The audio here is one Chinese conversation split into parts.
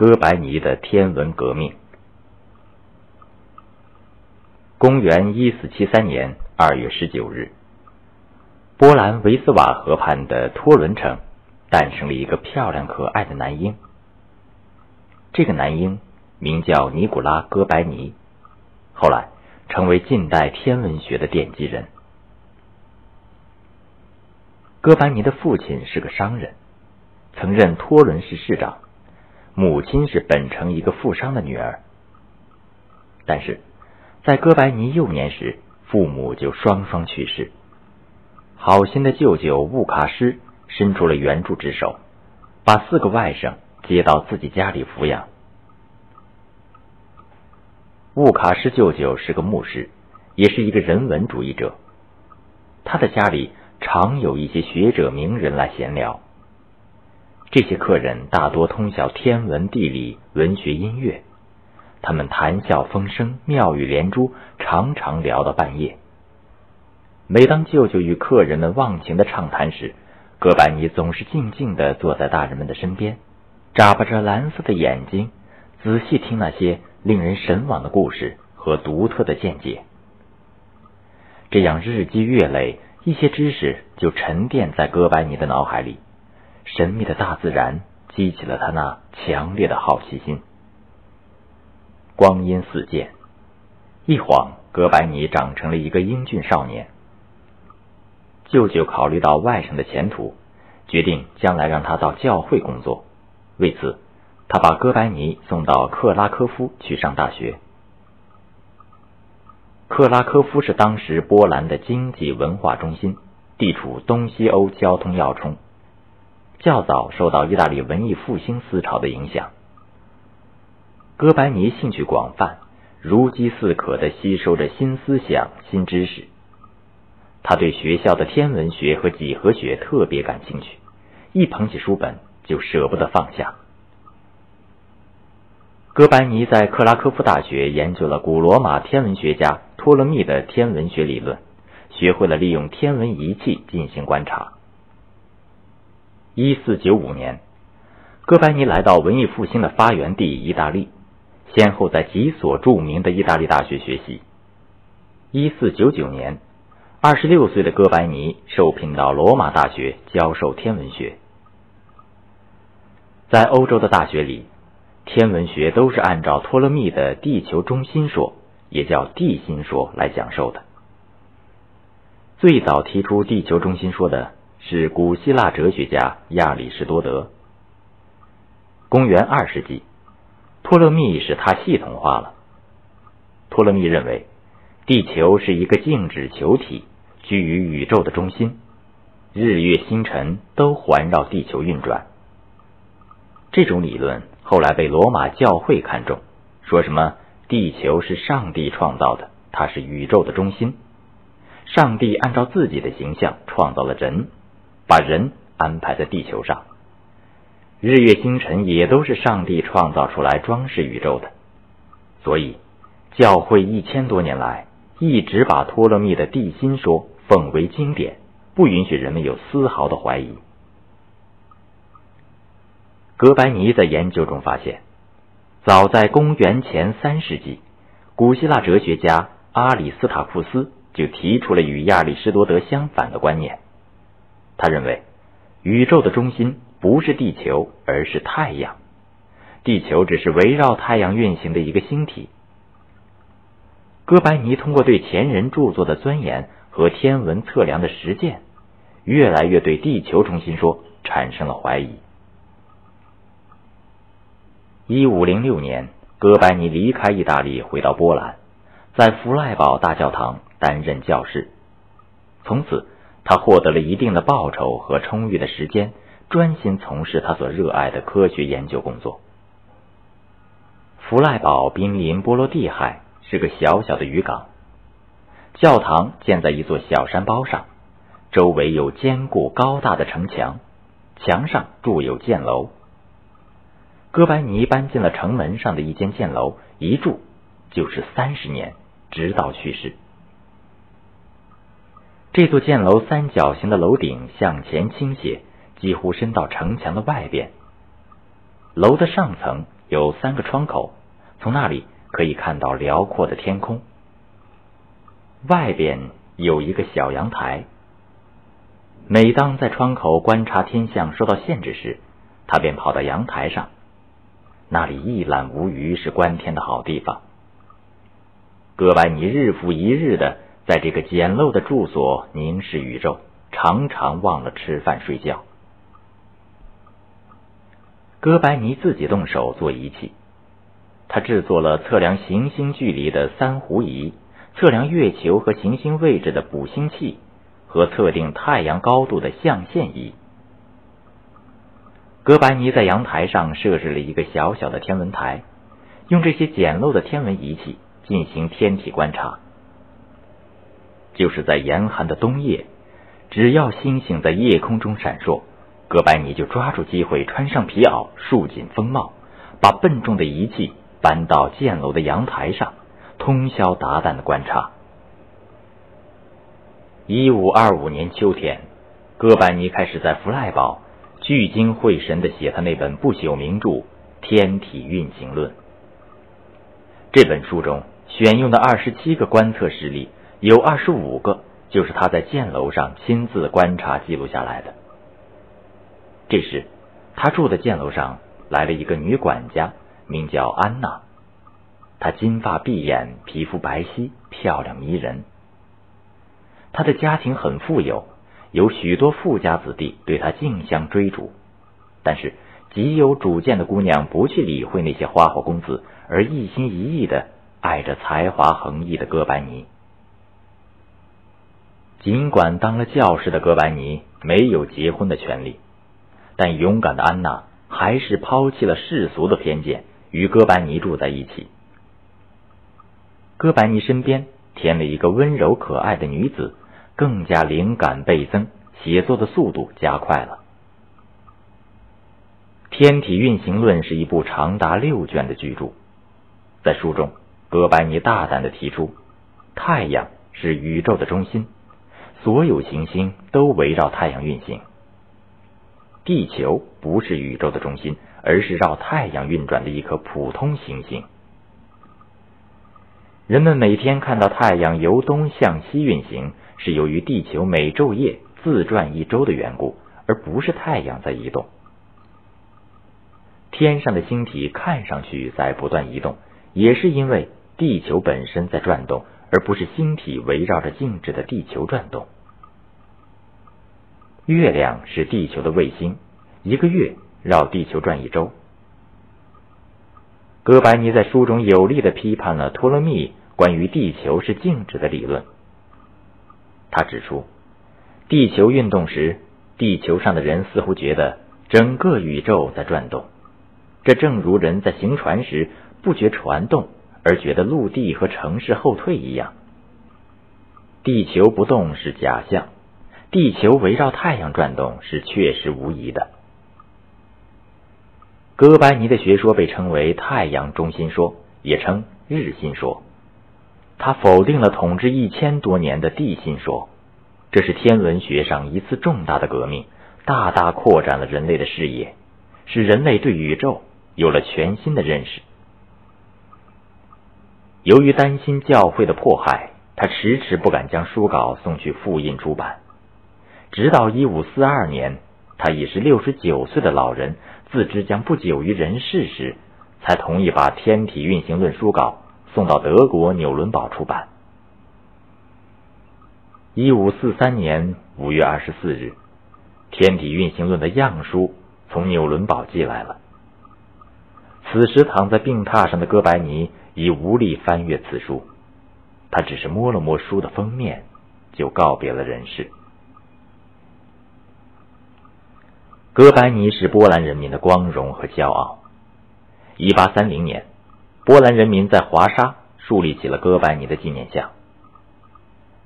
哥白尼的天文革命。公元一四七三年二月十九日，波兰维斯瓦河畔的托伦城诞生了一个漂亮可爱的男婴。这个男婴名叫尼古拉·哥白尼，后来成为近代天文学的奠基人。哥白尼的父亲是个商人，曾任托伦市市长；母亲是本城一个富商的女儿。但是，在哥白尼幼年时，父母就双双去世。好心的舅舅乌卡什伸出了援助之手，把四个外甥接到自己家里抚养。乌卡什舅舅是个牧师，也是一个人文主义者。他的家里。常有一些学者名人来闲聊，这些客人大多通晓天文地理、文学音乐，他们谈笑风生，妙语连珠，常常聊到半夜。每当舅舅与客人们忘情的畅谈时，哥白尼总是静静的坐在大人们的身边，眨巴着蓝色的眼睛，仔细听那些令人神往的故事和独特的见解。这样日积月累。一些知识就沉淀在哥白尼的脑海里，神秘的大自然激起了他那强烈的好奇心。光阴似箭，一晃，哥白尼长成了一个英俊少年。舅舅考虑到外甥的前途，决定将来让他到教会工作。为此，他把哥白尼送到克拉科夫去上大学。克拉科夫是当时波兰的经济文化中心，地处东西欧交通要冲，较早受到意大利文艺复兴思潮的影响。哥白尼兴趣广泛，如饥似渴的吸收着新思想、新知识。他对学校的天文学和几何学特别感兴趣，一捧起书本就舍不得放下。哥白尼在克拉科夫大学研究了古罗马天文学家。托勒密的天文学理论，学会了利用天文仪器进行观察。一四九五年，哥白尼来到文艺复兴的发源地意大利，先后在几所著名的意大利大学学习。一四九九年，二十六岁的哥白尼受聘到罗马大学教授天文学。在欧洲的大学里，天文学都是按照托勒密的地球中心说。也叫地心说来讲授的。最早提出地球中心说的是古希腊哲学家亚里士多德。公元二世纪，托勒密使他系统化了。托勒密认为，地球是一个静止球体，居于宇宙的中心，日月星辰都环绕地球运转。这种理论后来被罗马教会看中，说什么？地球是上帝创造的，它是宇宙的中心。上帝按照自己的形象创造了人，把人安排在地球上。日月星辰也都是上帝创造出来装饰宇宙的。所以，教会一千多年来一直把托勒密的地心说奉为经典，不允许人们有丝毫的怀疑。哥白尼在研究中发现。早在公元前三世纪，古希腊哲学家阿里斯塔库斯就提出了与亚里士多德相反的观念。他认为，宇宙的中心不是地球，而是太阳，地球只是围绕太阳运行的一个星体。哥白尼通过对前人著作的钻研和天文测量的实践，越来越对地球中心说产生了怀疑。一五零六年，哥白尼离开意大利，回到波兰，在弗赖堡大教堂担任教士。从此，他获得了一定的报酬和充裕的时间，专心从事他所热爱的科学研究工作。弗赖堡濒临波罗的海，是个小小的渔港。教堂建在一座小山包上，周围有坚固高大的城墙，墙上筑有箭楼。哥白尼搬进了城门上的一间箭楼，一住就是三十年，直到去世。这座箭楼三角形的楼顶向前倾斜，几乎伸到城墙的外边。楼的上层有三个窗口，从那里可以看到辽阔的天空。外边有一个小阳台。每当在窗口观察天象受到限制时，他便跑到阳台上，那里一览无余，是观天的好地方。哥白尼日复一日的在这个简陋的住所凝视宇宙，常常忘了吃饭睡觉。哥白尼自己动手做仪器，他制作了测量行星距离的三弧仪，测量月球和行星位置的补星器，和测定太阳高度的象限仪。哥白尼在阳台上设置了一个小小的天文台，用这些简陋的天文仪器进行天体观察。就是在严寒的冬夜，只要星星在夜空中闪烁。哥白尼就抓住机会，穿上皮袄，束紧风帽，把笨重的仪器搬到箭楼的阳台上，通宵达旦的观察。一五二五年秋天，哥白尼开始在弗赖堡聚精会神的写他那本不朽名著《天体运行论》。这本书中选用的二十七个观测实例，有二十五个就是他在箭楼上亲自观察记录下来的。这时，他住的箭楼上来了一个女管家，名叫安娜。她金发碧眼，皮肤白皙，漂亮迷人。她的家庭很富有，有许多富家子弟对她竞相追逐。但是，极有主见的姑娘不去理会那些花花公子，而一心一意的爱着才华横溢的哥白尼。尽管当了教师的哥白尼没有结婚的权利。但勇敢的安娜还是抛弃了世俗的偏见，与哥白尼住在一起。哥白尼身边添了一个温柔可爱的女子，更加灵感倍增，写作的速度加快了。《天体运行论》是一部长达六卷的巨著，在书中，哥白尼大胆的提出，太阳是宇宙的中心，所有行星都围绕太阳运行。地球不是宇宙的中心，而是绕太阳运转的一颗普通行星。人们每天看到太阳由东向西运行，是由于地球每昼夜自转一周的缘故，而不是太阳在移动。天上的星体看上去在不断移动，也是因为地球本身在转动，而不是星体围绕着静止的地球转动。月亮是地球的卫星，一个月绕地球转一周。哥白尼在书中有力的批判了托勒密关于地球是静止的理论。他指出，地球运动时，地球上的人似乎觉得整个宇宙在转动，这正如人在行船时不觉船动，而觉得陆地和城市后退一样。地球不动是假象。地球围绕太阳转动是确实无疑的。哥白尼的学说被称为太阳中心说，也称日心说。他否定了统治一千多年的地心说，这是天文学上一次重大的革命，大大扩展了人类的视野，使人类对宇宙有了全新的认识。由于担心教会的迫害，他迟迟不敢将书稿送去复印出版。直到一五四二年，他已是六十九岁的老人，自知将不久于人世时，才同意把《天体运行论》书稿送到德国纽伦堡出版。一五四三年五月二十四日，《天体运行论》的样书从纽伦堡寄来了。此时躺在病榻上的哥白尼已无力翻阅此书，他只是摸了摸书的封面，就告别了人世。哥白尼是波兰人民的光荣和骄傲。一八三零年，波兰人民在华沙树立起了哥白尼的纪念像。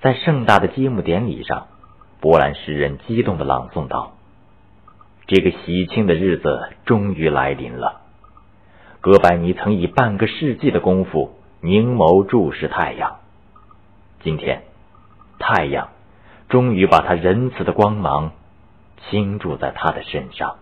在盛大的揭幕典礼上，波兰诗人激动地朗诵道：“这个喜庆的日子终于来临了。哥白尼曾以半个世纪的功夫凝眸注视太阳，今天，太阳终于把他仁慈的光芒。倾注在他的身上。